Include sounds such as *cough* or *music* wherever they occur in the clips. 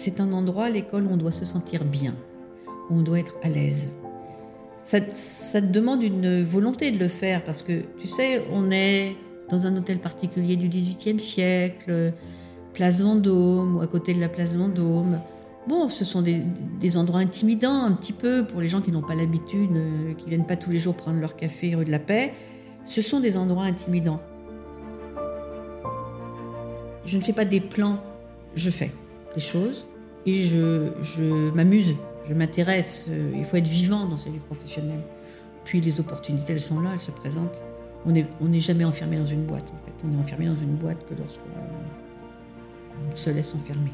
c'est un endroit, l'école, où on doit se sentir bien, où on doit être à l'aise. Ça, te demande une volonté de le faire parce que, tu sais, on est dans un hôtel particulier du XVIIIe siècle, place Vendôme ou à côté de la place Vendôme. Bon, ce sont des, des endroits intimidants un petit peu pour les gens qui n'ont pas l'habitude, euh, qui viennent pas tous les jours prendre leur café rue de la Paix. Ce sont des endroits intimidants. Je ne fais pas des plans, je fais des choses et je, m'amuse, je m'intéresse. Euh, il faut être vivant dans sa vie professionnelle. Puis les opportunités, elles sont là, elles se présentent. On n'est jamais enfermé dans une boîte, en fait. On est enfermé dans une boîte que lorsqu'on se laisse enfermer.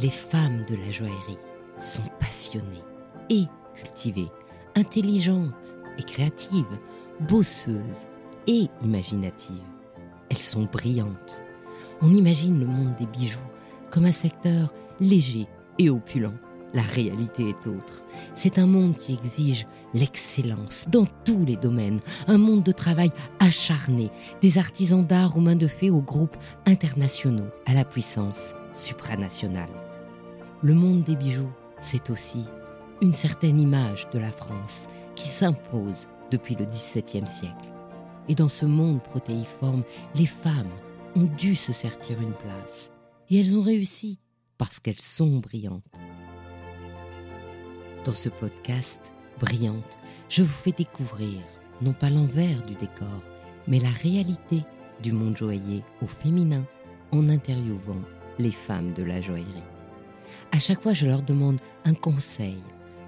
Les femmes de la joaillerie sont passionnées et cultivées, intelligentes et créatives, bosseuses et imaginatives. Elles sont brillantes. On imagine le monde des bijoux comme un secteur léger et opulent la réalité est autre. C'est un monde qui exige l'excellence dans tous les domaines, un monde de travail acharné, des artisans d'art aux mains de fées aux groupes internationaux, à la puissance supranationale. Le monde des bijoux, c'est aussi une certaine image de la France qui s'impose depuis le XVIIe siècle. Et dans ce monde protéiforme, les femmes ont dû se sertir une place. Et elles ont réussi parce qu'elles sont brillantes. Dans ce podcast, Brillante, je vous fais découvrir non pas l'envers du décor, mais la réalité du monde joaillier au féminin en interviewant les femmes de la joaillerie. À chaque fois, je leur demande un conseil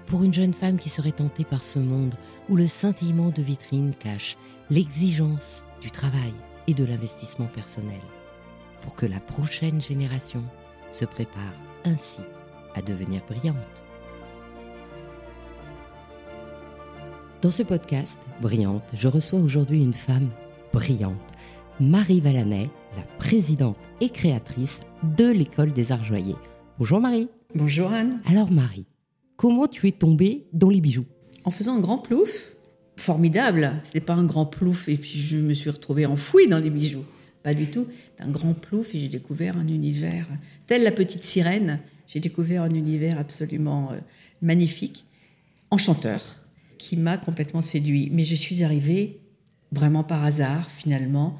pour une jeune femme qui serait tentée par ce monde où le scintillement de vitrine cache l'exigence du travail et de l'investissement personnel, pour que la prochaine génération se prépare ainsi à devenir brillante. Dans ce podcast, Brillante, je reçois aujourd'hui une femme brillante, Marie Valanay, la présidente et créatrice de l'École des Arts Joyeux. Bonjour Marie. Bonjour Anne. Alors Marie, comment tu es tombée dans les bijoux? En faisant un grand plouf, formidable. Ce n'est pas un grand plouf et puis je me suis retrouvée enfouie dans les bijoux. Pas du tout. C'est un grand plouf et j'ai découvert un univers, tel la petite sirène, j'ai découvert un univers absolument euh, magnifique, enchanteur qui m'a complètement séduit. Mais je suis arrivée vraiment par hasard, finalement,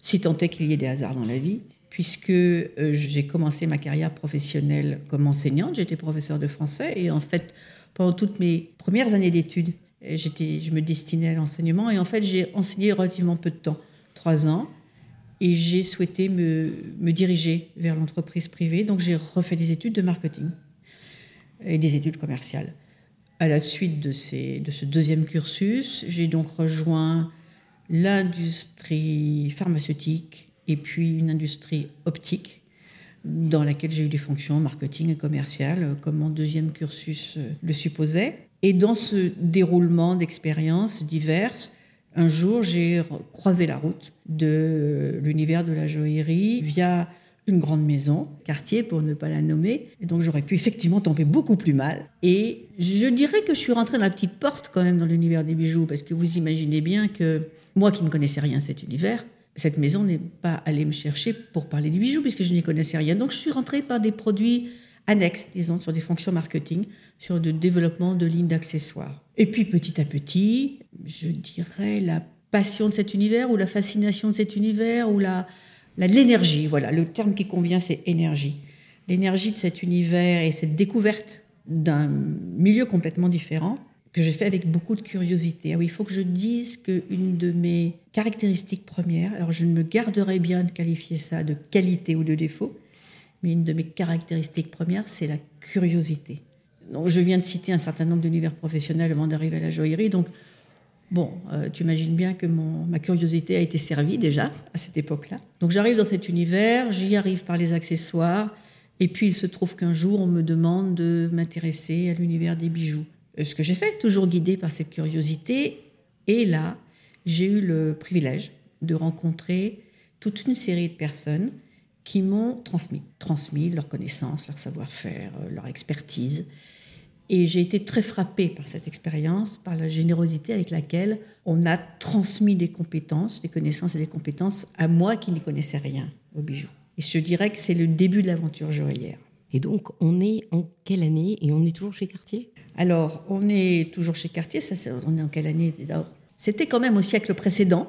si tant est qu'il y ait des hasards dans la vie, puisque euh, j'ai commencé ma carrière professionnelle comme enseignante. J'étais professeur de français et en fait, pendant toutes mes premières années d'études, j'étais, je me destinais à l'enseignement et en fait, j'ai enseigné relativement peu de temps, trois ans, et j'ai souhaité me, diriger vers l'entreprise privée. Donc, j'ai refait des études de marketing et des études commerciales. À la suite de, ces, de ce deuxième cursus, j'ai donc rejoint l'industrie pharmaceutique et puis une industrie optique dans laquelle j'ai eu des fonctions marketing et commercial, comme mon deuxième cursus le supposait. Et dans ce déroulement d'expériences diverses, un jour, j'ai croisé la route de l'univers de la joaillerie via une grande maison, quartier pour ne pas la nommer. Et donc j'aurais pu effectivement tomber beaucoup plus mal. Et je dirais que je suis rentrée dans la petite porte quand même dans l'univers des bijoux, parce que vous imaginez bien que moi qui ne connaissais rien à cet univers, cette maison n'est pas allée me chercher pour parler des bijoux, puisque je n'y connaissais rien. Donc je suis rentrée par des produits annexes, disons, sur des fonctions marketing, sur le développement de lignes d'accessoires. Et puis petit à petit, je dirais la passion de cet univers, ou la fascination de cet univers, ou la l'énergie, voilà, le terme qui convient, c'est énergie. L'énergie de cet univers et cette découverte d'un milieu complètement différent que j'ai fait avec beaucoup de curiosité. Ah oui, il faut que je dise qu'une de mes caractéristiques premières, alors je ne me garderai bien de qualifier ça de qualité ou de défaut, mais une de mes caractéristiques premières, c'est la curiosité. Donc, je viens de citer un certain nombre d'univers professionnels avant d'arriver à la joaillerie, donc Bon, euh, tu imagines bien que ma curiosité a été servie déjà à cette époque-là. Donc j'arrive dans cet univers, j'y arrive par les accessoires, et puis il se trouve qu'un jour on me demande de m'intéresser à l'univers des bijoux. Euh, ce que j'ai fait, toujours guidé par cette curiosité, et là, j'ai eu le privilège de rencontrer toute une série de personnes qui m'ont transmis, transmis leur connaissance, leur savoir-faire, euh, leur expertise, Et j'ai été très frappée par cette expérience, par la générosité avec laquelle on a transmis des compétences, des connaissances et des compétences à moi qui n'y connaissais rien au bijou. Et je dirais que c'est le début de l'aventure joaillière. Et donc, on est en quelle année et on est toujours chez Cartier? Alors, on est toujours chez Cartier. Ça, on est en quelle année C'était quand même au siècle précédent.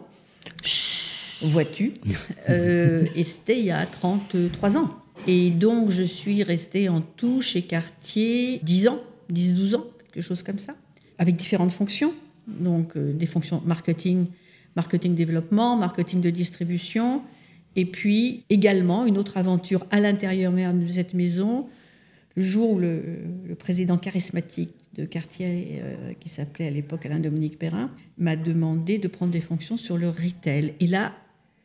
Vois-tu *laughs* euh, Et c'était il y a 33 ans. Et donc, je suis restée en tout chez Cartier 10 ans, 10-12 ans, quelque chose comme ça, avec différentes fonctions. Donc, euh, des fonctions marketing, marketing développement, marketing de distribution, et puis également une autre aventure à l'intérieur même de cette maison, le jour où le, président charismatique de Cartier, euh, qui s'appelait à l'époque Alain Dominique Perrin, m'a demandé de prendre des fonctions sur le retail. Et là,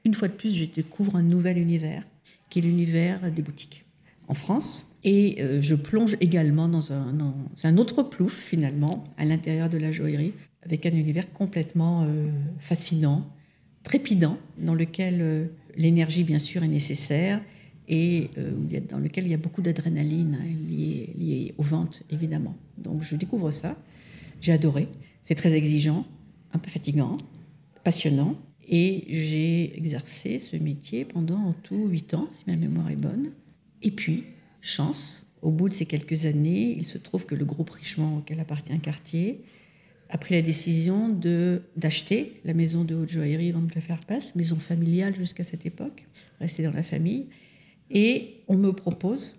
une fois de plus, je découvre un nouvel univers, qui est l'univers des boutiques en France. Et euh, je plonge également dans un, un, autre plouf, finalement, à l'intérieur de la joaillerie, avec un univers complètement euh, fascinant, trépidant, dans lequel l'énergie, bien sûr, est nécessaire et euh, dans lequel il y a beaucoup d'adrénaline hein, liée, liée, aux ventes, évidemment. Donc je découvre ça. J'ai adoré. C'est très exigeant, un peu fatigant, passionnant. Et j'ai exercé ce métier pendant en tout huit ans, si ma mémoire est bonne. Et puis, chance, au bout de ces quelques années, il se trouve que le groupe Richemont auquel appartient Cartier a pris la décision d'acheter la maison de haute joaillerie Van Cleef Arpels, maison familiale jusqu'à cette époque, restée dans la famille. Et on me propose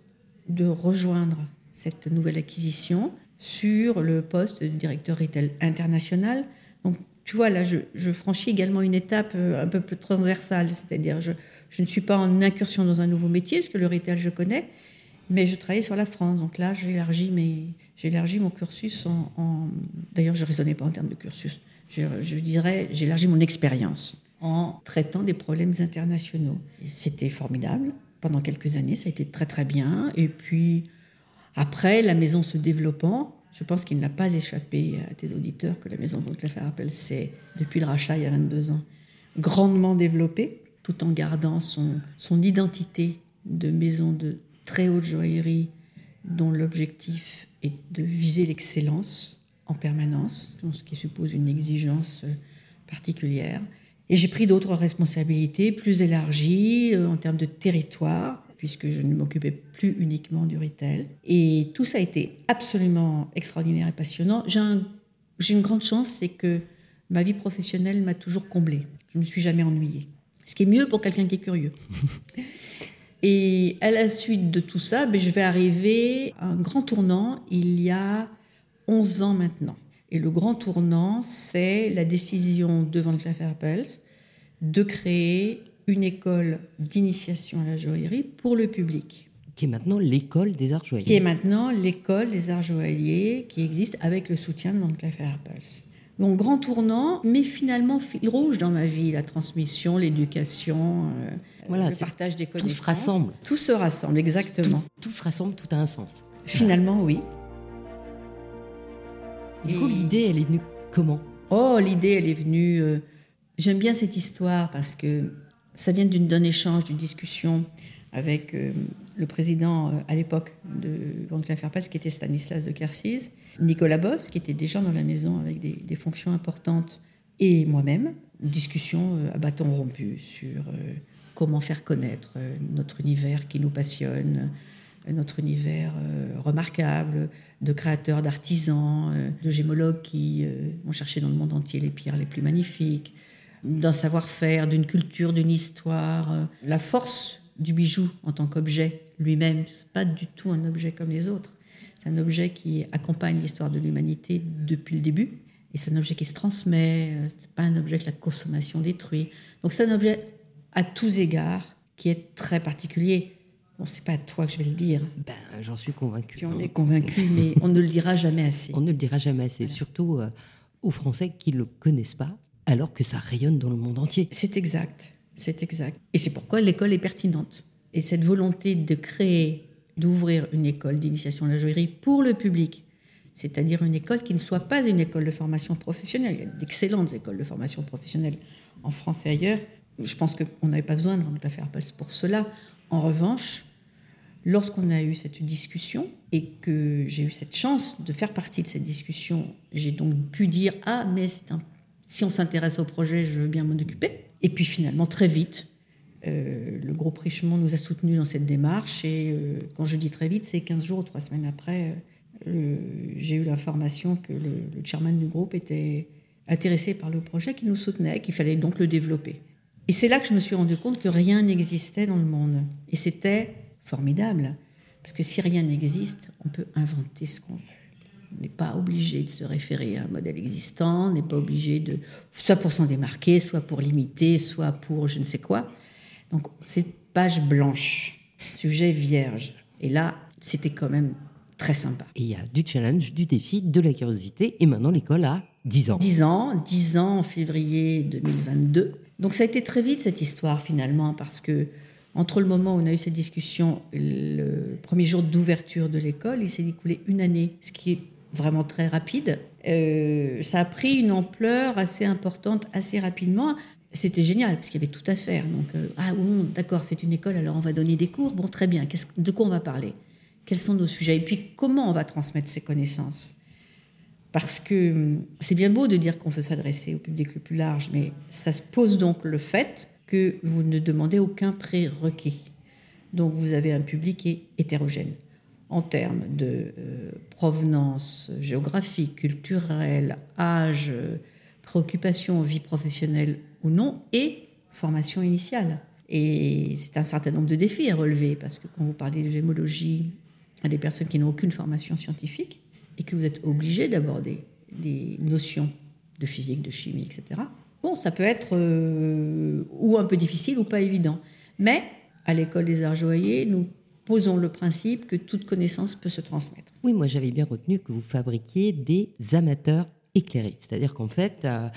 de rejoindre cette nouvelle acquisition sur le poste de directeur retail international. Tu vois, là, je, franchis également une étape euh, un peu plus transversale, c'est-à-dire je, ne suis pas en incursion dans un nouveau métier, parce que le retail, je connais, mais je travaillais sur la France. Donc là, j'ai élargi, mon cursus en. D'ailleurs, je ne raisonnais pas en termes de cursus. Je, je dirais, j'ai élargi mon expérience en traitant des problèmes internationaux. C'était formidable. Pendant quelques années, ça a été très très bien. Et puis, après, la maison se développant, je pense qu'il n'a pas échappé à tes auditeurs que la maison de Cléfer Appel s'est, depuis le rachat il y a 22 ans, grandement développée, tout en gardant son, son identité de maison de très haute joaillerie dont l'objectif est de viser l'excellence en permanence, ce qui suppose une exigence euh, particulière. Et j'ai pris d'autres responsabilités plus élargies euh, en termes de territoire, puisque je ne m'occupais plus uniquement du retail. Et tout ça a été absolument extraordinaire et passionnant. J'ai une grande chance, c'est que ma vie professionnelle m'a toujours comblée. Je ne me suis jamais ennuyée. Ce qui est mieux pour quelqu'un qui est curieux. *laughs* Et à la suite de tout ça, ben, je vais arriver à un grand tournant il y a 11 ans maintenant. Et le grand tournant, c'est la décision de Van Cleef Arpels de créer une école d'initiation à la joaillerie pour le public. Qui est maintenant l'école des arts joailliers. Qui est maintenant l'école des arts joailliers qui existe avec le soutien de Van Cleef Arpels. Donc grand tournant, mais finalement fil rouge dans ma vie, la transmission, l'éducation, euh, voilà, le partage des connaissances. Tout se rassemble. Tout se rassemble, exactement. Tout, se rassemble, tout a un sens. Finalement, oui. Du coup, l'idée, elle est venue comment? Oh, l'idée, elle est venue... Euh, j'aime bien cette histoire parce que ça vient d'un échange, d'une discussion avec euh, le président à l'époque de Banque Cleef qui était Stanislas de Kersis, Nicolas Boss, qui était déjà dans la maison avec des, fonctions importantes, et moi-même, discussion euh, à bâton rompu sur euh, comment faire connaître euh, notre univers qui nous passionne, notre univers remarquable de créateurs, d'artisans, de gémologues qui ont cherché dans le monde entier les pierres les plus magnifiques, d'un savoir-faire, d'une culture, d'une histoire. La force du bijou en tant qu'objet lui-même, n'est pas du tout un objet comme les autres. C'est un objet qui accompagne l'histoire de l'humanité depuis le début. Et c'est un objet qui se transmet. Euh, c'est pas un objet que la consommation détruit. Donc c'est un objet à tous égards qui est très particulier. Bon, c'est pas à toi que je vais le dire. Ben, j'en suis convaincu. Tu en es convaincu, mais on ne le dira jamais assez. On ne le dira jamais assez, surtout euh, aux Français qui ne le connaissent pas, alors que ça rayonne dans le monde entier. C'est exact, c'est exact. Et c'est pourquoi l'école est pertinente. Et cette volonté de créer d'ouvrir une école d'initiation à la joaillerie pour le public, c'est-à-dire une école qui ne soit pas une école de formation professionnelle. Il y a d'excellentes écoles de formation professionnelle en France et ailleurs. Je pense qu'on n'avait pas besoin de la faire pour cela. En revanche, Lorsqu'on a eu cette discussion et que j'ai eu cette chance de faire partie de cette discussion, j'ai donc pu dire ah mais si on s'intéresse au projet, je veux bien m'en occuper. Et puis finalement très vite, euh, le groupe Richemont nous a soutenus dans cette démarche et euh, quand je dis très vite, c'est 15 jours ou 3 semaines après, euh, j'ai eu l'information que le, le, chairman du groupe était intéressé par le projet, qu'il nous soutenait, qu'il fallait donc le développer. Et c'est là que je me suis rendu compte que rien n'existait dans le monde. Et c'était formidable, parce que si rien n'existe, on peut inventer ce qu'on veut. On n'est pas obligé de se référer à un modèle existant, n'est pas obligé de, soit pour s'en démarquer, soit pour limiter, soit pour je ne sais quoi. Donc c'est page blanche, sujet vierge. Et là, c'était quand même très sympa. Et il y a du challenge, du défi, de la curiosité, et maintenant l'école a 10 ans. 10 ans, 10 ans en février 2022. Donc ça a été très vite cette histoire finalement, parce que entre le moment où on a eu cette discussion, le premier jour d'ouverture de l'école, il s'est écoulé une année, ce qui est vraiment très rapide. Euh, ça a pris une ampleur assez importante assez rapidement. C'était génial parce qu'il y avait tout à faire. Donc, euh, ah bon, d'accord, c'est une école, alors on va donner des cours. Bon, très bien. de quoi on va parler? Quels sont nos sujets? Et puis, comment on va transmettre ces connaissances? Parce que hum, c'est bien beau de dire qu'on veut s'adresser au public le plus large, mais ça se pose donc le fait que vous ne demandez aucun prérequis. Donc vous avez un public qui est hétérogène en termes de euh, provenance géographique, culturelle, âge, préoccupation, vie professionnelle ou non, et formation initiale. Et c'est un certain nombre de défis à relever, parce que quand vous parlez de gémologie à des personnes qui n'ont aucune formation scientifique, et que vous êtes obligé d'aborder des notions de physique, de chimie, etc., Bon, ça peut être euh, ou un peu difficile ou pas évident. Mais à l'école des arts joailliers, nous posons le principe que toute connaissance peut se transmettre. Oui, moi j'avais bien retenu que vous fabriquiez des amateurs éclairés. C'est-à-dire qu'en fait, euh,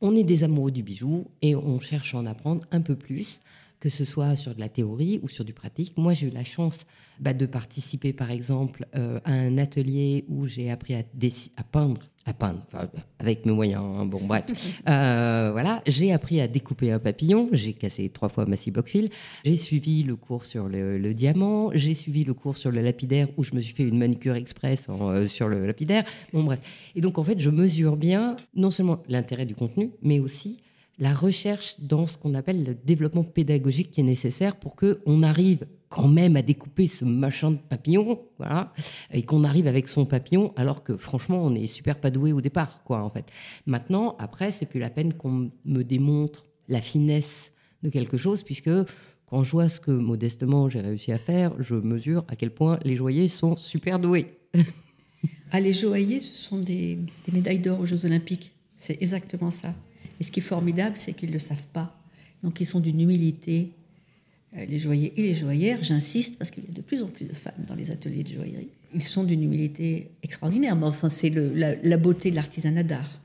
on est des amoureux du bijou et on cherche à en apprendre un peu plus, que ce soit sur de la théorie ou sur du pratique. Moi, j'ai eu la chance bah, de participer, par exemple, euh, à un atelier où j'ai appris à, à peindre à peindre, avec mes moyens. Hein, bon, bref. *laughs* Euh, voilà, j'ai appris à découper un papillon. J'ai cassé trois fois ma scie. J'ai suivi le cours sur le, diamant. J'ai suivi le cours sur le lapidaire où je me suis fait une manucure express euh, sur le lapidaire. Bon, bref. Et donc, en fait, je mesure bien non seulement l'intérêt du contenu, mais aussi la recherche dans ce qu'on appelle le développement pédagogique qui est nécessaire pour que on arrive quand même à découper ce machin de papillon, voilà, et qu'on arrive avec son papillon, alors que franchement, on est super pas doué au départ, quoi, en fait. Maintenant, après, c'est plus la peine qu'on me démontre la finesse de quelque chose, puisque quand je vois ce que modestement j'ai réussi à faire, je mesure à quel point les joailliers sont super doués. ah, les joailliers, ce sont des médailles d'or aux Jeux Olympiques. C'est exactement ça. Et ce qui est formidable, c'est qu'ils ne le savent pas. Donc ils sont d'une humilité euh, les joailliers et les joaillères, j'insiste parce qu'il y a de plus en plus de femmes dans les ateliers de joaillerie. Ils sont d'une humilité extraordinaire, mais enfin c'est la, beauté de l'artisanat d'art.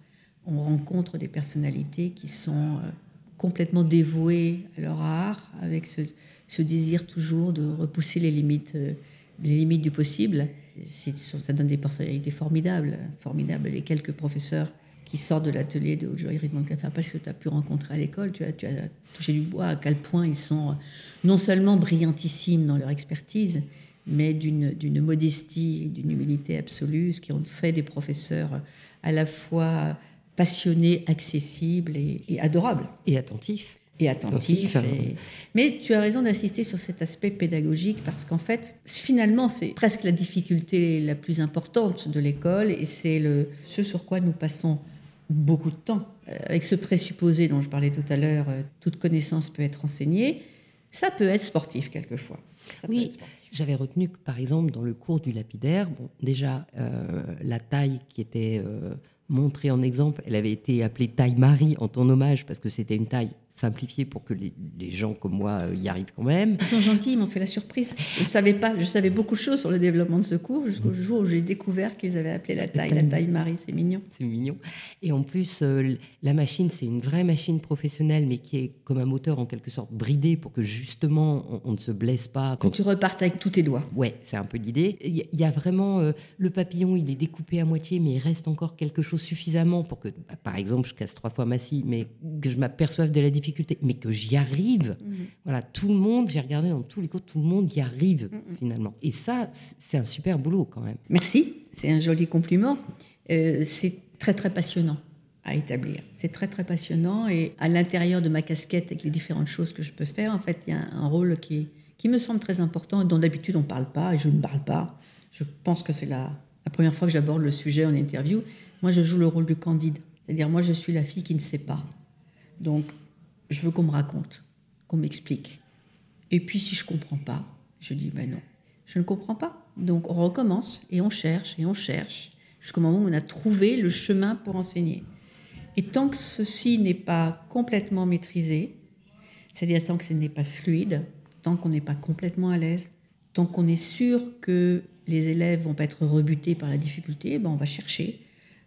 On rencontre des personnalités qui sont euh, complètement dévouées à leur art, avec ce, désir toujours de repousser les limites, euh, les limites du possible. Ça donne des personnalités formidables, formidables. Les quelques professeurs qui sortent de l'atelier de joaillerie de parce que tu as pu rencontrer à l'école, tu as, tu as touché du bois, à quel point ils sont non seulement brillantissimes dans leur expertise, mais d'une modestie et d'une humilité absolue, ce qui ont fait des professeurs à la fois passionnés, accessibles et, adorables. Et attentifs. Et attentifs. Mais tu as raison d'insister sur cet aspect pédagogique parce qu'en fait, finalement, c'est presque la difficulté la plus importante de l'école et c'est ce sur quoi nous passons beaucoup de temps. Euh, avec ce présupposé dont je parlais tout à l'heure, euh, toute connaissance peut être enseignée, ça peut être sportif quelquefois. oui, j'avais retenu que par exemple dans le cours du lapidaire, bon, déjà euh, la taille qui était montrée en exemple, elle avait été appelée taille Marie en ton hommage parce que c'était une taille simplifié pour que les, gens comme moi euh, y arrivent quand même. Ils sont gentils, ils m'ont fait la surprise. Je ne savais pas, je savais beaucoup de choses sur le développement de ce cours jusqu'au jour où j'ai découvert qu'ils avaient appelé la taille, la taille Marie, c'est mignon. C'est mignon. Et en plus, euh, la machine, c'est une vraie machine professionnelle, mais qui est comme un moteur en quelque sorte bridé pour que justement on, ne se blesse pas. Quand tu repartes avec tous tes doigts. Ouais, c'est un peu l'idée. Il y, a vraiment euh, le papillon, il est découpé à moitié, mais il reste encore quelque chose suffisamment pour que, bah, par exemple, je casse trois fois ma scie, mais que je m'aperçoive de la difficulté mais que j'y arrive. Mhm. Voilà, tout le monde, j'ai regardé dans tous les cours, tout le monde y arrive finalement. Et ça, c'est un super boulot quand même. Merci, c'est un joli compliment. Euh, c'est très très passionnant à établir. C'est très très passionnant et à l'intérieur de ma casquette avec les différentes choses que je peux faire, en fait, il y a un rôle qui, qui me semble très important et dont d'habitude on ne parle pas et je ne parle pas. Je pense que c'est la, la première fois que j'aborde le sujet en interview. Moi, je joue le rôle du candide. C'est-à-dire, moi, je suis la fille qui ne sait pas. Donc, je veux qu'on me raconte, qu'on m'explique. Et puis, si je comprends pas, je dis, ben non, je ne comprends pas. Donc, on recommence et on cherche et on cherche jusqu'au moment où on a trouvé le chemin pour enseigner. Et tant que ceci n'est pas complètement maîtrisé, c'est-à-dire tant que ce n'est pas fluide, tant qu'on n'est pas complètement à l'aise, tant qu'on est sûr que les élèves vont pas être rebutés par la difficulté, ben on va chercher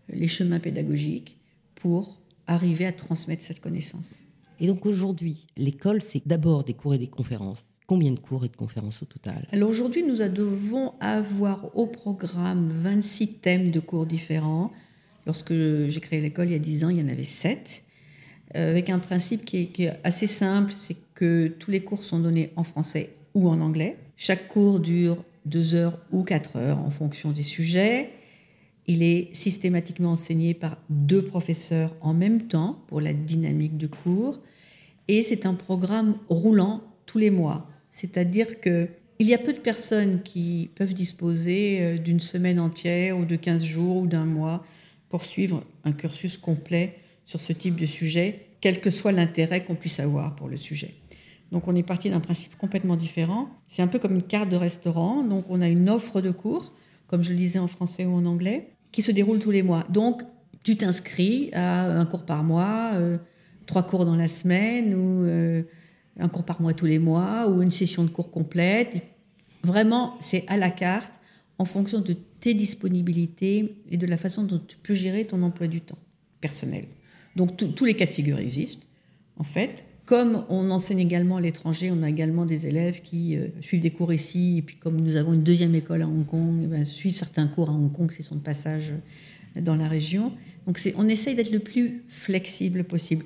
les chemins pédagogiques pour arriver à transmettre cette connaissance. Et donc aujourd'hui, l'école, c'est d'abord des cours et des conférences. Combien de cours et de conférences au total? Alors aujourd'hui, nous devons avoir au programme 26 thèmes de cours différents. Lorsque j'ai créé l'école il y a 10 ans, il y en avait 7, euh, avec un principe qui est, qui est assez simple, c'est que tous les cours sont donnés en français ou en anglais. Chaque cours dure 2 heures ou 4 heures en fonction des sujets. Il est systématiquement enseigné par deux professeurs en même temps pour la dynamique du cours. Et c'est un programme roulant tous les mois. C'est-à-dire que il y a peu de personnes qui peuvent disposer euh, d'une semaine entière ou de 15 jours ou d'un mois pour suivre un cursus complet sur ce type de sujet, quel que soit l'intérêt qu'on puisse avoir pour le sujet. Donc on est parti d'un principe complètement différent. C'est un peu comme une carte de restaurant. Donc on a une offre de cours, comme je le disais en français ou en anglais, qui se déroule tous les mois. Donc tu t'inscris à un cours par mois, euh, trois cours dans la semaine ou euh, un cours par mois tous les mois ou une session de cours complète. Vraiment, c'est à la carte en fonction de tes disponibilités et de la façon dont tu peux gérer ton emploi du temps personnel. Donc tous les cas de figure existent, en fait. Comme on enseigne également à l'étranger, on a également des élèves qui euh, suivent des cours ici, et puis comme nous avons une deuxième école à Hong Kong, eh ben, suivent certains cours à Hong Kong qui sont de passage dans la région. Donc on essaye d'être le plus flexible possible.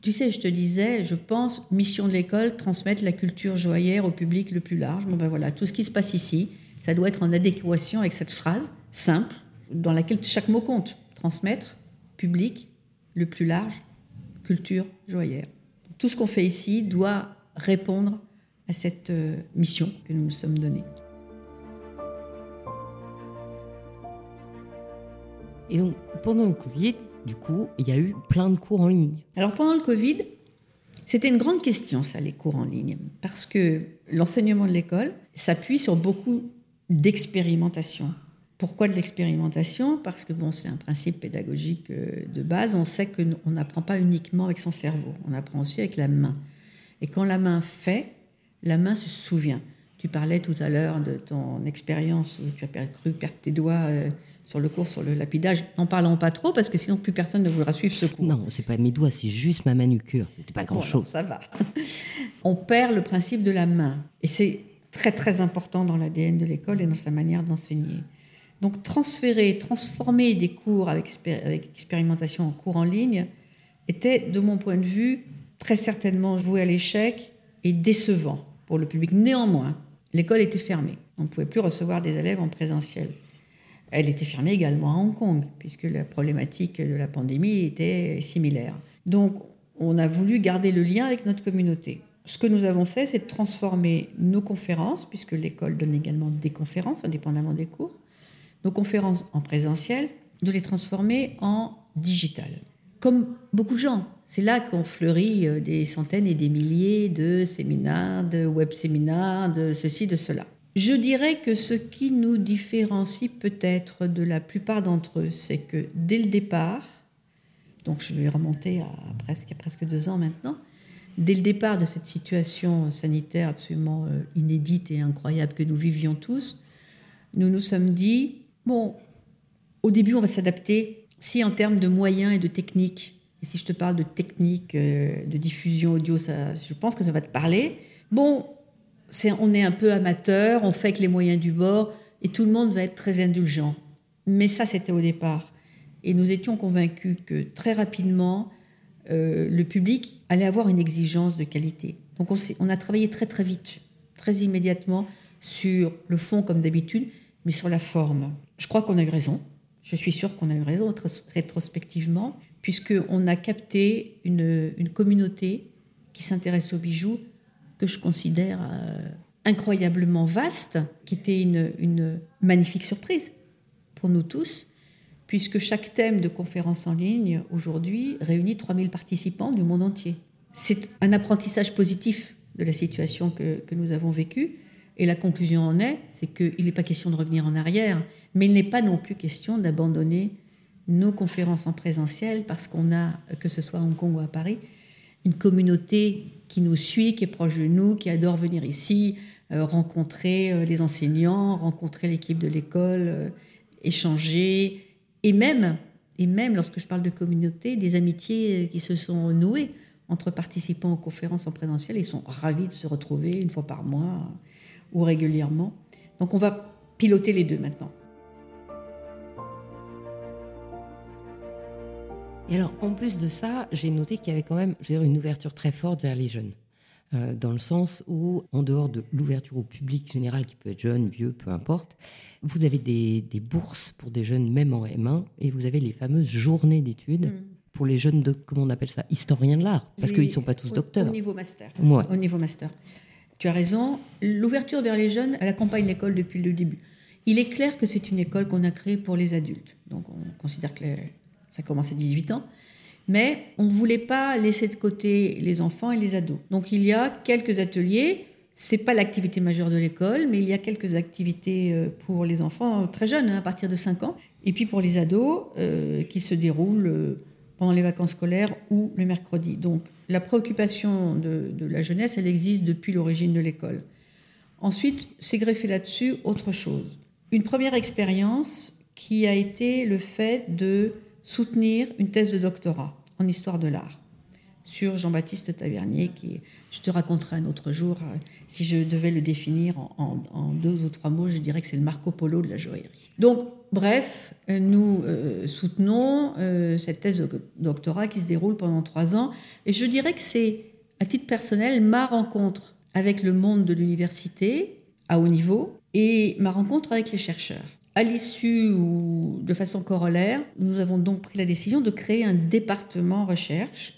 Tu sais, je te disais, je pense, mission de l'école, transmettre la culture joyeuse au public le plus large. Bon ben voilà, tout ce qui se passe ici, ça doit être en adéquation avec cette phrase simple, dans laquelle chaque mot compte. Transmettre, public, le plus large, culture joyeuse. Tout ce qu'on fait ici doit répondre à cette euh, mission que nous nous sommes donnée. Et donc, pendant le Covid, du coup, il y a eu plein de cours en ligne. Alors pendant le Covid, c'était une grande question, ça, les cours en ligne, parce que l'enseignement de l'école s'appuie sur beaucoup d'expérimentation. Pourquoi de l'expérimentation? Parce que bon, c'est un principe pédagogique euh, de base. On sait qu'on n'apprend pas uniquement avec son cerveau, on apprend aussi avec la main. Et quand la main fait, la main se souvient. Tu parlais tout à l'heure de ton expérience où tu as cru perdre tes doigts euh, sur le cours sur le lapidage. N'en parlons pas trop parce que sinon plus personne ne voudra suivre ce cours. Non, c'est pas mes doigts, c'est juste ma manucure. C'est pas grand chose. ça va. *laughs* On perd le principe de la main. Et c'est très très important dans l'ADN de l'école et dans sa manière d'enseigner. Donc transférer, transformer des cours avec, avec, expérimentation en cours en ligne était, de mon point de vue, très certainement voué à l'échec et décevant pour le public. Néanmoins, l'école était fermée. On ne pouvait plus recevoir des élèves en présentiel. Elle était fermée également à Hong Kong, puisque la problématique de la pandémie était similaire. Donc, on a voulu garder le lien avec notre communauté. Ce que nous avons fait, c'est transformer nos conférences, puisque l'école donne également des conférences, indépendamment des cours, nos conférences en présentiel, de les transformer en digital. Comme beaucoup de gens, c'est là qu'on fleurit euh, des centaines et des milliers de séminaires, de web séminaires, de ceci, de cela. Je dirais que ce qui nous différencie peut-être de la plupart d'entre eux, c'est que dès le départ, donc je vais remonter à presque, à presque deux ans maintenant, dès le départ de cette situation sanitaire absolument euh, inédite et incroyable que nous vivions tous, nous nous sommes dit, bon, au début on va s'adapter, si en termes de moyens et de techniques, et si je te parle de techniques euh, de diffusion audio, ça, je pense que ça va te parler. Bon, on est un peu amateur, on fait avec les moyens du bord, et tout le monde va être très indulgent. Mais ça, c'était au départ. Et nous étions convaincus que très rapidement, euh, le public allait avoir une exigence de qualité. Donc on, on a travaillé très très vite, très immédiatement sur le fond comme d'habitude, mais sur la forme. Je crois qu'on a eu raison. Je suis sûre qu'on a eu raison rétrospectivement, puisqu'on a capté une, communauté qui s'intéresse aux bijoux que je considère euh, incroyablement vaste, qui était une, magnifique surprise pour nous tous, puisque chaque thème de conférence en ligne aujourd'hui réunit 3000 participants du monde entier. C'est un apprentissage positif de la situation que nous avons vécue. Et la conclusion en est, c'est qu'il n'est pas question de revenir en arrière, mais il n'est pas non plus question d'abandonner nos conférences en présentiel parce qu'on a, que ce soit à Hong Kong ou à Paris, une communauté qui nous suit, qui est proche de nous, qui adore venir ici, euh, rencontrer euh, les enseignants, rencontrer l'équipe de l'école, euh, échanger, et même, et même lorsque je parle de communauté, des amitiés qui se sont nouées entre participants aux conférences en présentiel. Ils sont ravis de se retrouver une fois par mois ou régulièrement. Donc on va piloter les deux maintenant. Et alors, en plus de ça, j'ai noté qu'il y avait quand même je dire, une ouverture très forte vers les jeunes. Euh, dans le sens où, en dehors de l'ouverture au public général, qui peut être jeune, vieux, peu importe, vous avez des, bourses pour des jeunes, même en M1, et vous avez les fameuses journées d'études. Mm. Pour les jeunes de, comment on appelle ça, historiens de l'art, parce qu'ils ne sont pas tous docteurs. Au niveau master. Au niveau master. Tu as raison, l'ouverture vers les jeunes, elle accompagne l'école depuis le début. Il est clair que c'est une école qu'on a créée pour les adultes. Donc on considère que ça commence à 18 ans mais on ne voulait pas laisser de côté les enfants et les ados. Donc il y a quelques ateliers. C'est pas l'activité majeure de l'école, mais il y a quelques activités euh, pour les enfants très jeunes, hein, à partir de 5 ans, et puis pour les ados euh, qui se déroulent euh, pendant les vacances scolaires ou le mercredi. Donc la préoccupation de, de la jeunesse, elle existe depuis l'origine de l'école. Ensuite, c'est greffé là-dessus autre chose. Une première expérience qui a été le fait de soutenir une thèse de doctorat en histoire de l'art sur Jean-Baptiste Tavernier, qui, je te raconterai un autre jour, euh, si je devais le définir en, deux ou trois mots, je dirais que c'est le Marco Polo de la joaillerie. Donc, bref, euh, nous euh, soutenons cette thèse de doctorat qui se déroule pendant trois ans, et je dirais que c'est, à titre personnel, ma rencontre avec le monde de l'université à haut niveau et ma rencontre avec les chercheurs. À l'issue ou de façon corollaire, nous avons donc pris la décision de créer un département recherche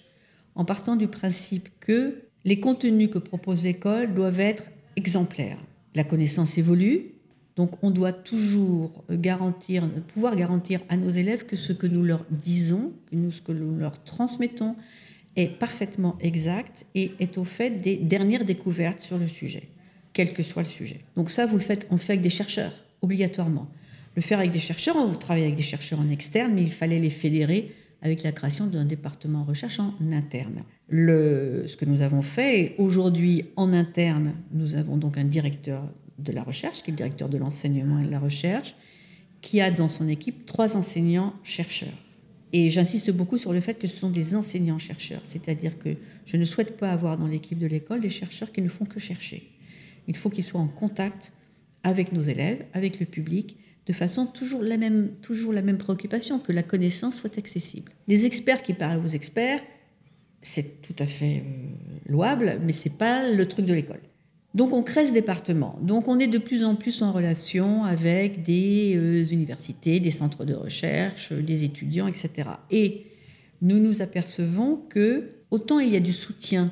en partant du principe que les contenus que propose l'école doivent être exemplaires. La connaissance évolue, donc on doit toujours garantir, pouvoir garantir à nos élèves que ce que nous leur disons, que ce que nous leur transmettons est parfaitement exact et est au fait des dernières découvertes sur le sujet, quel que soit le sujet. Donc ça, vous le faites, on le fait avec des chercheurs, obligatoirement le faire avec des chercheurs. On travaille avec des chercheurs en externe, mais il fallait les fédérer avec la création d'un département recherche en interne. Ce que nous avons fait, aujourd'hui en interne, nous avons donc un directeur de la recherche, qui est le directeur de l'enseignement et de la recherche, qui a dans son équipe trois enseignants-chercheurs. Et j'insiste beaucoup sur le fait que ce sont des enseignants-chercheurs, c'est-à-dire que je ne souhaite pas avoir dans l'équipe de l'école des chercheurs qui ne font que chercher. Il faut qu'ils soient en contact avec nos élèves, avec le public, de façon toujours la même, toujours la même préoccupation, que la connaissance soit accessible. Les experts qui parlent aux experts, c'est tout à fait euh, louable, mais c'est pas le truc de l'école. Donc on crée ce département. Donc on est de plus en plus en relation avec des euh, universités, des centres de recherche, des étudiants, etc. Et nous nous apercevons que autant il y a du soutien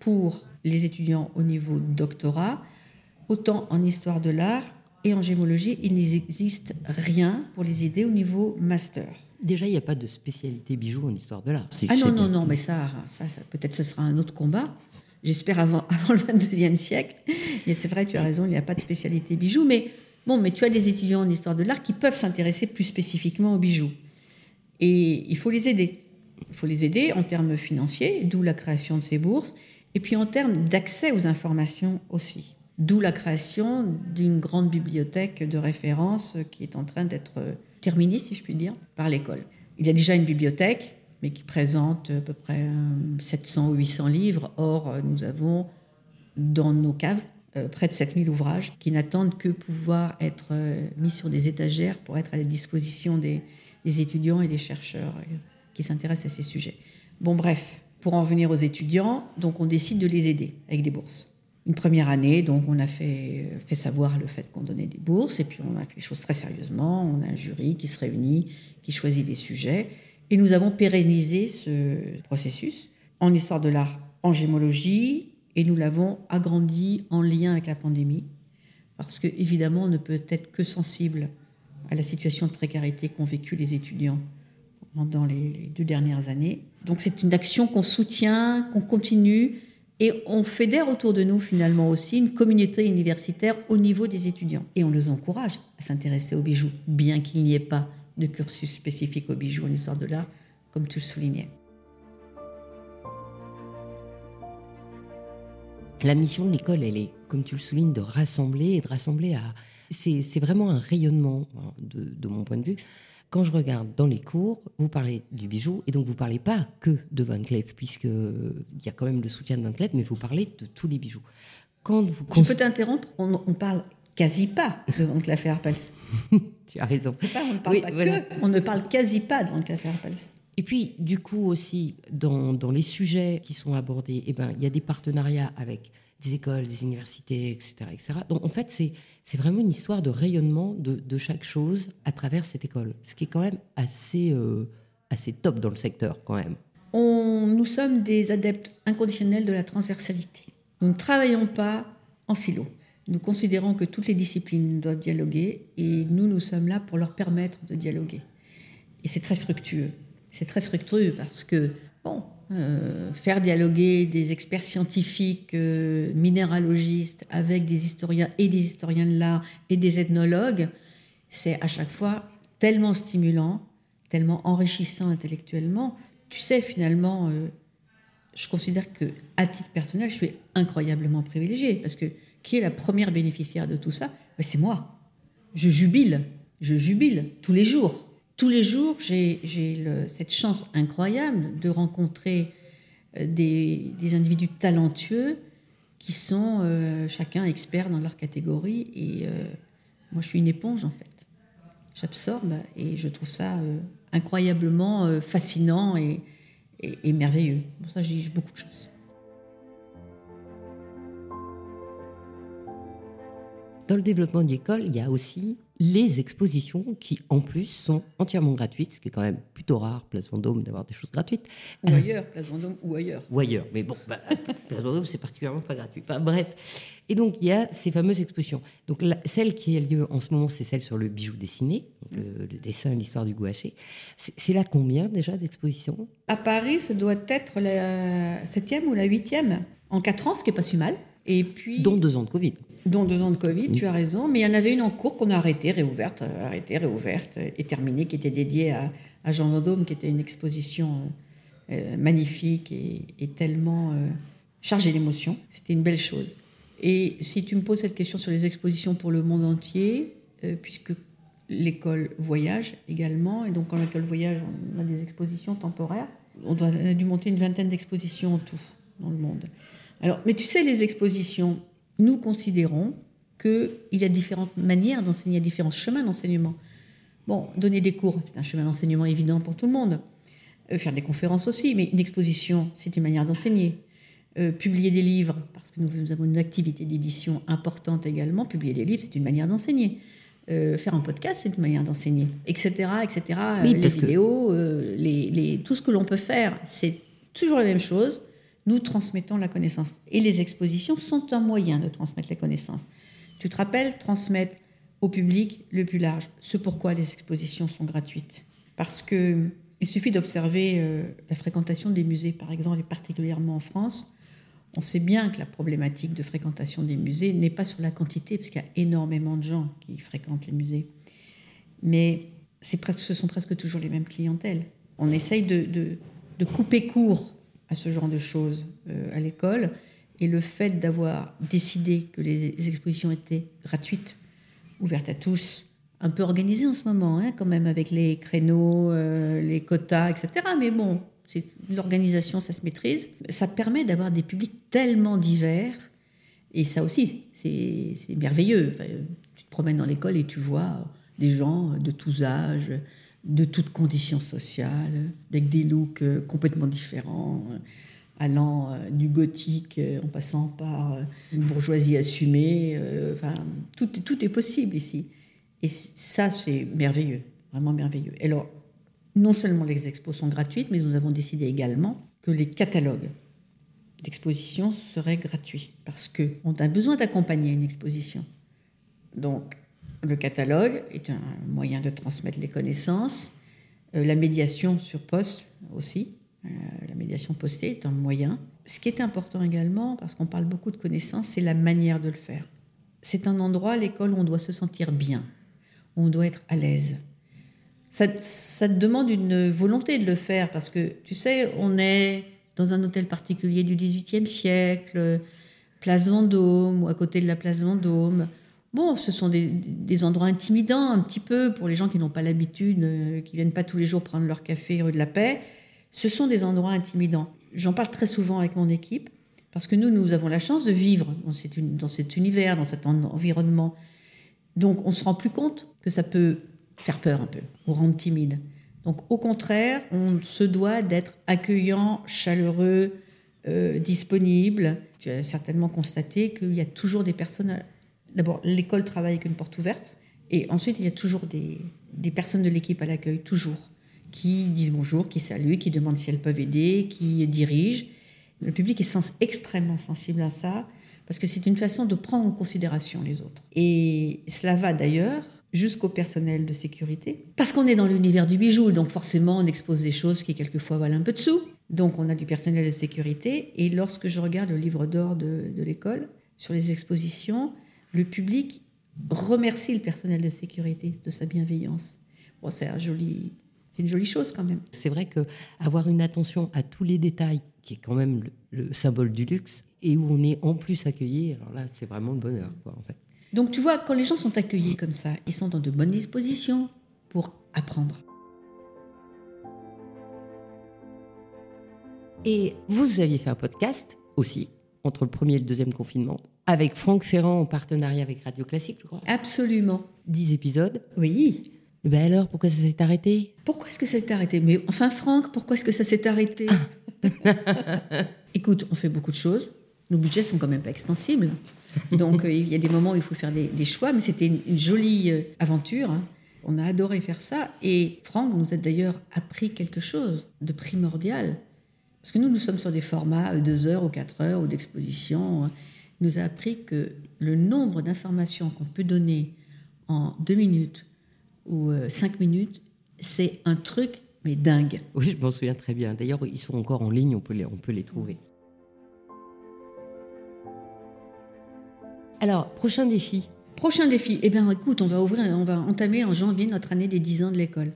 pour les étudiants au niveau doctorat, autant en histoire de l'art, et en gémologie, il n'existe rien pour les idées au niveau master. Déjà, il n'y a pas de spécialité bijoux en histoire de l'art. Ah non, non, non, mais ça, ça, peut-être ce sera un autre combat. J'espère avant, *laughs* avant le 22e siècle. C'est vrai, tu as raison, il n'y a pas de spécialité bijoux. Mais bon, mais tu as des étudiants en histoire de l'art qui peuvent s'intéresser plus spécifiquement aux bijoux. Et il faut les aider. Il faut les aider en termes financiers, d'où la création de ces bourses, et puis en termes d'accès aux informations aussi. D'où la création d'une grande bibliothèque de référence qui est en train d'être terminée, si je puis dire, par l'école. Il y a déjà une bibliothèque, mais qui présente à peu près 700 ou 800 livres. Or, nous avons dans nos caves euh, près de 7000 ouvrages qui n'attendent que pouvoir être euh, mis sur des étagères pour être à la disposition des, étudiants et des chercheurs euh, qui s'intéressent à ces sujets. Bon, bref, pour en venir aux étudiants, donc on décide de les aider avec des bourses. Une première année, donc on a fait, savoir le fait qu'on donnait des bourses, et puis on a fait les choses très sérieusement. On a un jury qui se réunit, qui choisit des sujets, et nous avons pérennisé ce processus en histoire de l'art, en gémologie, et nous l'avons agrandi en lien avec la pandémie, parce que évidemment on ne peut être que sensible à la situation de précarité qu'ont vécu les étudiants pendant les deux dernières années. Donc c'est une action qu'on soutient, qu'on continue, et on fédère autour de nous finalement aussi une communauté universitaire au niveau des étudiants. Et on les encourage à s'intéresser aux bijoux, bien qu'il n'y ait pas de cursus spécifique aux bijoux en histoire de l'art, comme tu le soulignais. La mission de l'école, elle est, comme tu le soulignes, de rassembler et de rassembler à... C'est vraiment un rayonnement, hein, de, de mon point de vue, quand je regarde dans les cours, vous parlez du bijou, et donc vous ne parlez pas que de Van Cleef, puisqu'il y a quand même le soutien de Van Cleef, mais vous parlez de tous les bijoux. Quand vous je peux t'interrompre? *laughs* On, ne parle quasi pas de Van Cleef Arpels. tu as raison. Pas, on ne parle pas que, on ne parle quasi pas de Van Cleef Arpels. Et puis, du coup aussi, dans, dans les sujets qui sont abordés, eh ben, il y a des partenariats avec des écoles, des universités, etc. etc. Donc en fait, c'est vraiment une histoire de rayonnement de, de, chaque chose à travers cette école, ce qui est quand même assez, euh, assez top dans le secteur quand même. On, nous sommes des adeptes inconditionnels de la transversalité. Nous ne travaillons pas en silo. Nous considérons que toutes les disciplines doivent dialoguer et nous, nous sommes là pour leur permettre de dialoguer. Et c'est très fructueux. C'est très fructueux parce que, bon, euh, faire dialoguer des experts scientifiques, euh, minéralogistes, avec des historiens et des historiens de l'art et des ethnologues, c'est à chaque fois tellement stimulant, tellement enrichissant intellectuellement. Tu sais, finalement, euh, je considère que, à titre personnel, je suis incroyablement privilégiée parce que qui est la première bénéficiaire de tout ça? Ben, C'est moi. Je jubile, je jubile tous les jours tous les jours, j'ai cette chance incroyable de rencontrer euh, des, individus talentueux qui sont euh, chacun experts dans leur catégorie. Et euh, moi, je suis une éponge, en fait. J'absorbe et je trouve ça incroyablement fascinant et, et merveilleux. Pour ça, j'ai beaucoup de chance. Dans le développement d'école, il y a aussi les expositions qui, en plus, sont entièrement gratuites, ce qui est quand même plutôt rare, Place Vendôme, d'avoir des choses gratuites. Ou ailleurs, Place Vendôme, ou ailleurs. Ou ailleurs, mais bon, bah, *laughs* Place Vendôme, c'est particulièrement pas gratuit. Enfin, bref. Et donc, il y a ces fameuses expositions. Donc, celle qui a lieu en ce moment, c'est celle sur le bijou dessiné, le, dessin l'histoire du gouaché. C'est là combien déjà d'expositions? À Paris, ça doit être la septième ou la huitième en quatre ans, ce qui n'est pas si mal. Et puis, dont deux ans de Covid dont deux ans de Covid, tu as raison. Mais il y en avait une en cours qu'on a arrêtée, réouverte, euh, arrêtée, réouverte et terminée, qui était dédiée à, Jean Vendôme, qui était une exposition euh, magnifique et, tellement euh, chargée d'émotions. C'était une belle chose. Et si tu me poses cette question sur les expositions pour le monde entier, puisque l'école voyage également, et donc quand l'école voyage, on a des expositions temporaires, on, doit, on a dû monter une vingtaine d'expositions en tout dans le monde. Alors, mais tu sais, les expositions, nous considérons qu'il y a différentes manières d'enseigner, il y a différents chemins d'enseignement. Bon, donner des cours, c'est un chemin d'enseignement évident pour tout le monde. Euh, faire des conférences aussi, mais une exposition, c'est une manière d'enseigner. Euh, publier des livres, parce que nous, avons une activité d'édition importante également, publier des livres, c'est une manière d'enseigner. Euh, faire un podcast, c'est une manière d'enseigner, etc., etc. les vidéos, les, tout ce que l'on peut faire, c'est toujours la même chose nous transmettons la connaissance. Et les expositions sont un moyen de transmettre les connaissances. Tu te rappelles, transmettre au public le plus large. C'est pourquoi les expositions sont gratuites. Parce que il suffit d'observer euh, la fréquentation des musées, par exemple, et particulièrement en France. On sait bien que la problématique de fréquentation des musées n'est pas sur la quantité, parce qu'il y a énormément de gens qui fréquentent les musées. Mais ce sont presque toujours les mêmes clientèles. On essaye de couper court à ce genre de choses euh, à l'école. Et le fait d'avoir décidé que les expositions étaient gratuites, ouvertes à tous, un peu organisées en ce moment, hein, quand même, avec les créneaux, euh, les quotas, etc. Mais bon, l'organisation, ça se maîtrise. Ça permet d'avoir des publics tellement divers. Et ça aussi, c'est merveilleux. tu te promènes dans l'école et tu vois des gens de tous âges, de toutes conditions sociales, avec des looks euh, complètement différents, euh, allant euh, du gothique en passant par une bourgeoisie assumée. Enfin, tout, tout est possible ici. Et ça, c'est merveilleux, vraiment merveilleux. Alors, non seulement les expos sont gratuites, mais nous avons décidé également que les catalogues d'exposition seraient gratuits, parce qu'on a besoin d'accompagner une exposition. Donc, le catalogue est un moyen de transmettre les connaissances. Euh, la médiation sur poste aussi, euh, la médiation postée est un moyen. Ce qui est important également, parce qu'on parle beaucoup de connaissances, c'est la manière de le faire. C'est un endroit, l'école, où on doit se sentir bien, où on doit être à l'aise. Ça, ça te demande une volonté de le faire, parce que, tu sais, on est dans un hôtel particulier du XVIIIe siècle, place Vendôme, ou à côté de la place Vendôme. Bon, ce sont des, endroits intimidants un petit peu pour les gens qui n'ont pas l'habitude, euh, qui viennent pas tous les jours prendre leur café rue de la Paix. Ce sont des endroits intimidants. J'en parle très souvent avec mon équipe parce que nous, nous avons la chance de vivre dans, cet univers, dans cet environnement. Donc, on se rend plus compte que ça peut faire peur un peu ou rendre timide. Donc, au contraire, on se doit d'être accueillant, chaleureux, euh, disponible. Tu as certainement constaté qu'il y a toujours des personnes D'abord, l'école travaille avec une porte ouverte. Et ensuite, il y a toujours des, personnes de l'équipe à l'accueil, toujours, qui disent bonjour, qui saluent, qui demandent si elles peuvent aider, qui dirigent. Le public est sens, extrêmement sensible à ça, parce que c'est une façon de prendre en considération les autres. Et cela va d'ailleurs jusqu'au personnel de sécurité, parce qu'on est dans l'univers du bijou, donc forcément on expose des choses qui quelquefois valent un peu de sous. Donc on a du personnel de sécurité, et lorsque je regarde le livre d'or de, de l'école sur les expositions, le public remercie le personnel de sécurité de sa bienveillance. Bon, c'est un joli, c'est une jolie chose quand même. C'est vrai que avoir une attention à tous les détails, qui est quand même le, symbole du luxe, et où on est en plus accueilli, alors là, c'est vraiment le bonheur, quoi, en fait. Donc tu vois, quand les gens sont accueillis comme ça, ils sont dans de bonnes dispositions pour apprendre. Et vous aviez fait un podcast aussi, entre le premier et le deuxième confinement, avec Franck Ferrand en partenariat avec Radio Classique, je crois. Absolument. Dix épisodes. Oui. Et ben alors, pourquoi ça s'est arrêté? Pourquoi est-ce que ça s'est arrêté? Mais enfin, Franck, pourquoi est-ce que ça s'est arrêté? *laughs* Écoute, on fait beaucoup de choses. Nos budgets sont quand même pas extensibles. Donc, euh, il y a des moments où il faut faire des, choix, mais c'était une, jolie euh, aventure. Hein. On a adoré faire ça. Et Franck nous a d'ailleurs appris quelque chose de primordial. Parce que nous, nous sommes sur des formats 2 euh, heures ou 4 heures ou d'exposition. Nous a appris que le nombre d'informations qu'on peut donner en deux minutes ou euh, cinq minutes, c'est un truc, mais dingue. Oui, je m'en souviens très bien. D'ailleurs, ils sont encore en ligne, on peut les, on peut les trouver. Alors, prochain défi Prochain défi, eh bien écoute, on va ouvrir, on va entamer en janvier notre année des 10 ans de l'école.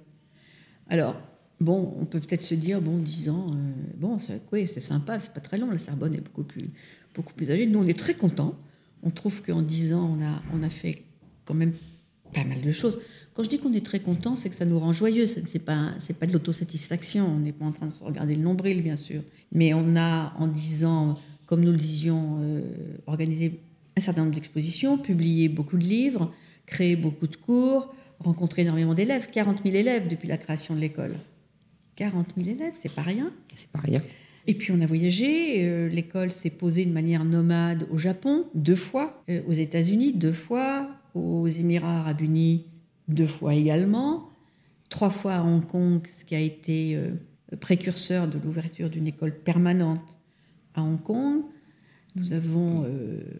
Alors, bon, on peut peut-être se dire, bon, 10 ans, euh, bon, c'est c'est sympa, c'est pas très long, la Sorbonne est beaucoup plus, beaucoup plus âgée. Nous, on est très contents. On trouve qu'en 10 ans, on a, on a fait quand même pas mal de choses. Quand je dis qu'on est très content, c'est que ça nous rend joyeux. Ce n'est pas, pas de l'autosatisfaction. On n'est pas en train de se regarder le nombril, bien sûr. Mais on a, en 10 ans, comme nous le disions, euh, organisé un certain nombre d'expositions, publié beaucoup de livres, créé beaucoup de cours, rencontré énormément d'élèves, 40 000 élèves depuis la création de l'école. 40 000 élèves, c'est pas rien. C'est pas rien. Et puis on a voyagé, euh, l'école s'est posée de manière nomade au Japon deux fois, euh, aux États-Unis deux fois, aux Émirats arabes unis deux fois également, trois fois à Hong Kong, ce qui a été euh, précurseur de l'ouverture d'une école permanente à Hong Kong. Nous avons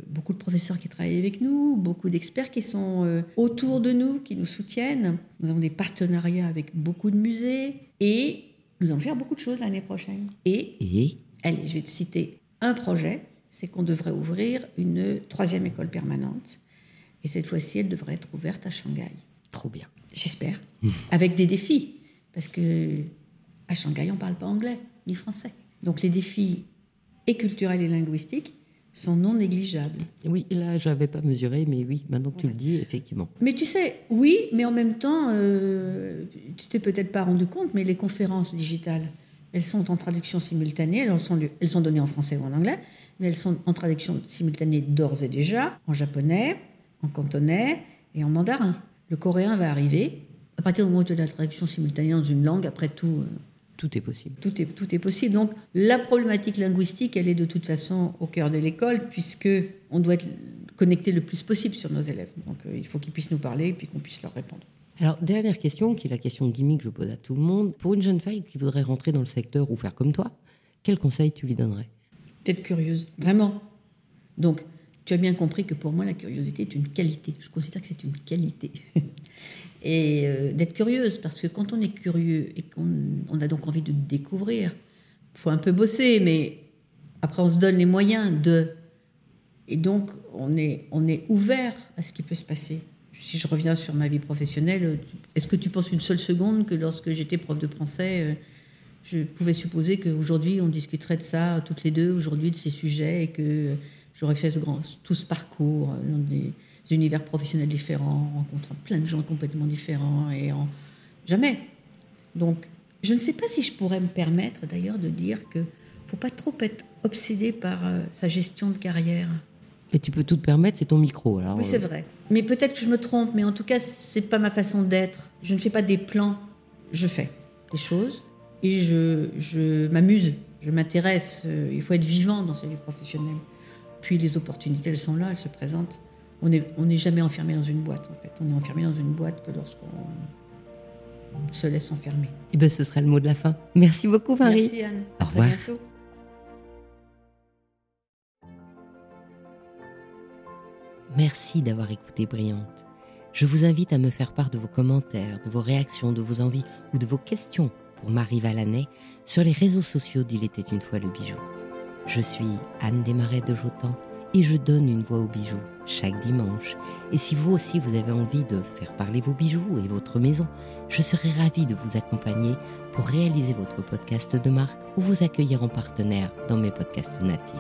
beaucoup de professeurs qui travaillent avec nous, beaucoup d'experts qui sont autour de nous, qui nous soutiennent. Nous avons des partenariats avec beaucoup de musées et nous allons faire beaucoup de choses l'année prochaine. Et, allez, je vais te citer un projet, c'est qu'on devrait ouvrir une troisième école permanente. Et cette fois-ci, elle devrait être ouverte à Shanghai. Trop bien. J'espère. *laughs* Avec des défis. Parce que à Shanghai, on ne parle pas anglais ni français. Donc les défis et culturels et linguistiques sont non négligeables. Oui, là, je n'avais pas mesuré, mais oui, maintenant que tu le dis, effectivement. Mais tu sais, oui, mais en même temps, euh, tu t'es peut-être pas rendu compte, mais les conférences digitales, elles sont en traduction simultanée, elles sont, elles sont données en français ou en anglais, mais elles sont en traduction simultanée d'ores et déjà, en japonais, en cantonais et en mandarin. Le coréen va arriver, à partir du moment où tu as la traduction simultanée dans une langue, après tout, euh, Tout est possible. tout est, tout est possible. Donc la problématique linguistique, elle est de toute façon au cœur de l'école, puisque on doit être connecté le plus possible sur nos élèves. Donc euh, il faut qu'ils puissent nous parler et puis qu'on puisse leur répondre. Alors, dernière question, qui est la question gimmick que je pose à tout le monde. Pour une jeune fille qui voudrait rentrer dans le secteur ou faire comme toi, quel conseil tu lui donnerais? D'être curieuse, vraiment. Donc tu as bien compris que pour moi, la curiosité est une qualité. Je considère que c'est une qualité. *laughs* et euh, d'être curieuse, parce que quand on est curieux et qu'on on a donc envie de découvrir, il faut un peu bosser, mais après on se donne les moyens de... Et donc on est, on est ouvert à ce qui peut se passer. Si je reviens sur ma vie professionnelle, est-ce que tu penses une seule seconde que lorsque j'étais prof de français, euh, je pouvais supposer qu'aujourd'hui on discuterait de ça toutes les deux, aujourd'hui de ces sujets, et que j'aurais fait ce grand, tout ce parcours euh, dans des univers professionnels différents, rencontrant plein de gens complètement différents, et en... jamais. Donc, je ne sais pas si je pourrais me permettre d'ailleurs de dire que faut pas trop être obsédé par euh, sa gestion de carrière. Et tu peux tout te permettre, c'est ton micro. Alors, Oui, c'est vrai. Mais peut-être que je me trompe, mais en tout cas, c'est pas ma façon d'être. Je ne fais pas des plans, je fais des choses et je, je m'amuse, je m'intéresse. Euh, Il faut être vivant dans sa vie professionnelle. Puis les opportunités, elles sont là, elles se présentent. On n'est on n'est jamais enfermé dans une boîte, en fait. On est enfermé dans une boîte que lorsqu'on se laisse enfermer. Eh ben, ce serait le mot de la fin. Merci beaucoup, Marie. Merci Anne. Au À revoir. bientôt. Merci d'avoir écouté Brillante. Je vous invite à me faire part de vos commentaires, de vos réactions, de vos envies ou de vos questions pour Marie Valanet sur les réseaux sociaux d'Il était une fois le bijou. Je suis Anne Desmarais de Jotan et je donne une voix aux bijoux chaque dimanche. Et si vous aussi vous avez envie de faire parler vos bijoux et votre maison, je serai ravie de vous accompagner pour réaliser votre podcast de marque ou vous accueillir en partenaire dans mes podcasts natifs.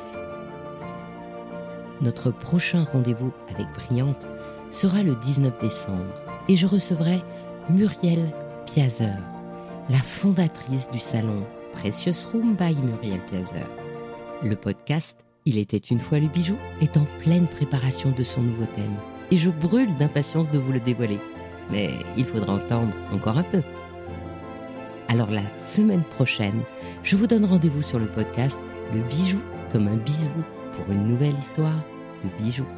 Notre prochain rendez-vous avec Brillante sera le 19 décembre et je recevrai Muriel Piazeur, la fondatrice du salon Precious Room by Muriel Piazeur. Le podcast Il était une fois le bijou est en pleine préparation de son nouveau thème et je brûle d'impatience de vous le dévoiler. Mais il faudra entendre encore un peu. Alors la semaine prochaine, je vous donne rendez-vous sur le podcast Le bijou comme un bisou pour une nouvelle histoire de bijoux.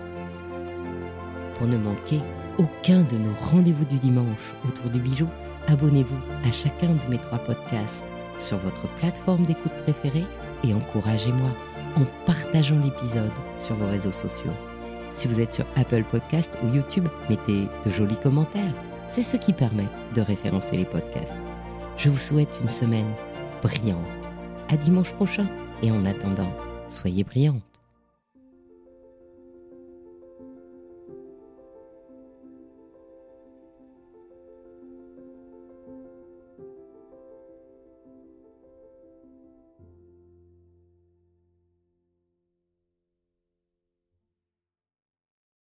Pour ne manquer aucun de nos rendez-vous du dimanche autour du bijou, abonnez-vous à chacun de mes trois podcasts sur votre plateforme d'écoute préférée et encouragez-moi en partageant l'épisode sur vos réseaux sociaux. Si vous êtes sur Apple Podcast ou YouTube, mettez de jolis commentaires. C'est ce qui permet de référencer les podcasts. Je vous souhaite une semaine brillante. À dimanche prochain et en attendant, soyez brillants.